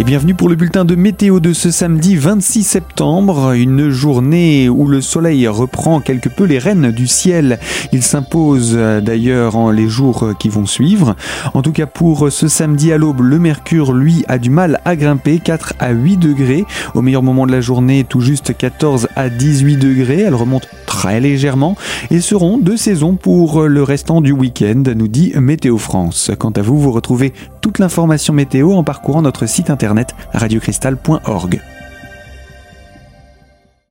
Et bienvenue pour le bulletin de météo de ce samedi 26 septembre, une journée où le soleil reprend quelque peu les rênes du ciel. Il s'impose euh, d'ailleurs en les jours qui vont suivre. En tout cas pour ce samedi à l'aube, le mercure lui a du mal à grimper 4 à 8 degrés. Au meilleur moment de la journée, tout juste 14 à 18 degrés. Elle remonte très légèrement et seront de saison pour le restant du week-end, nous dit Météo France. Quant à vous, vous retrouvez toute l'information météo en parcourant notre site internet radiocristal.org.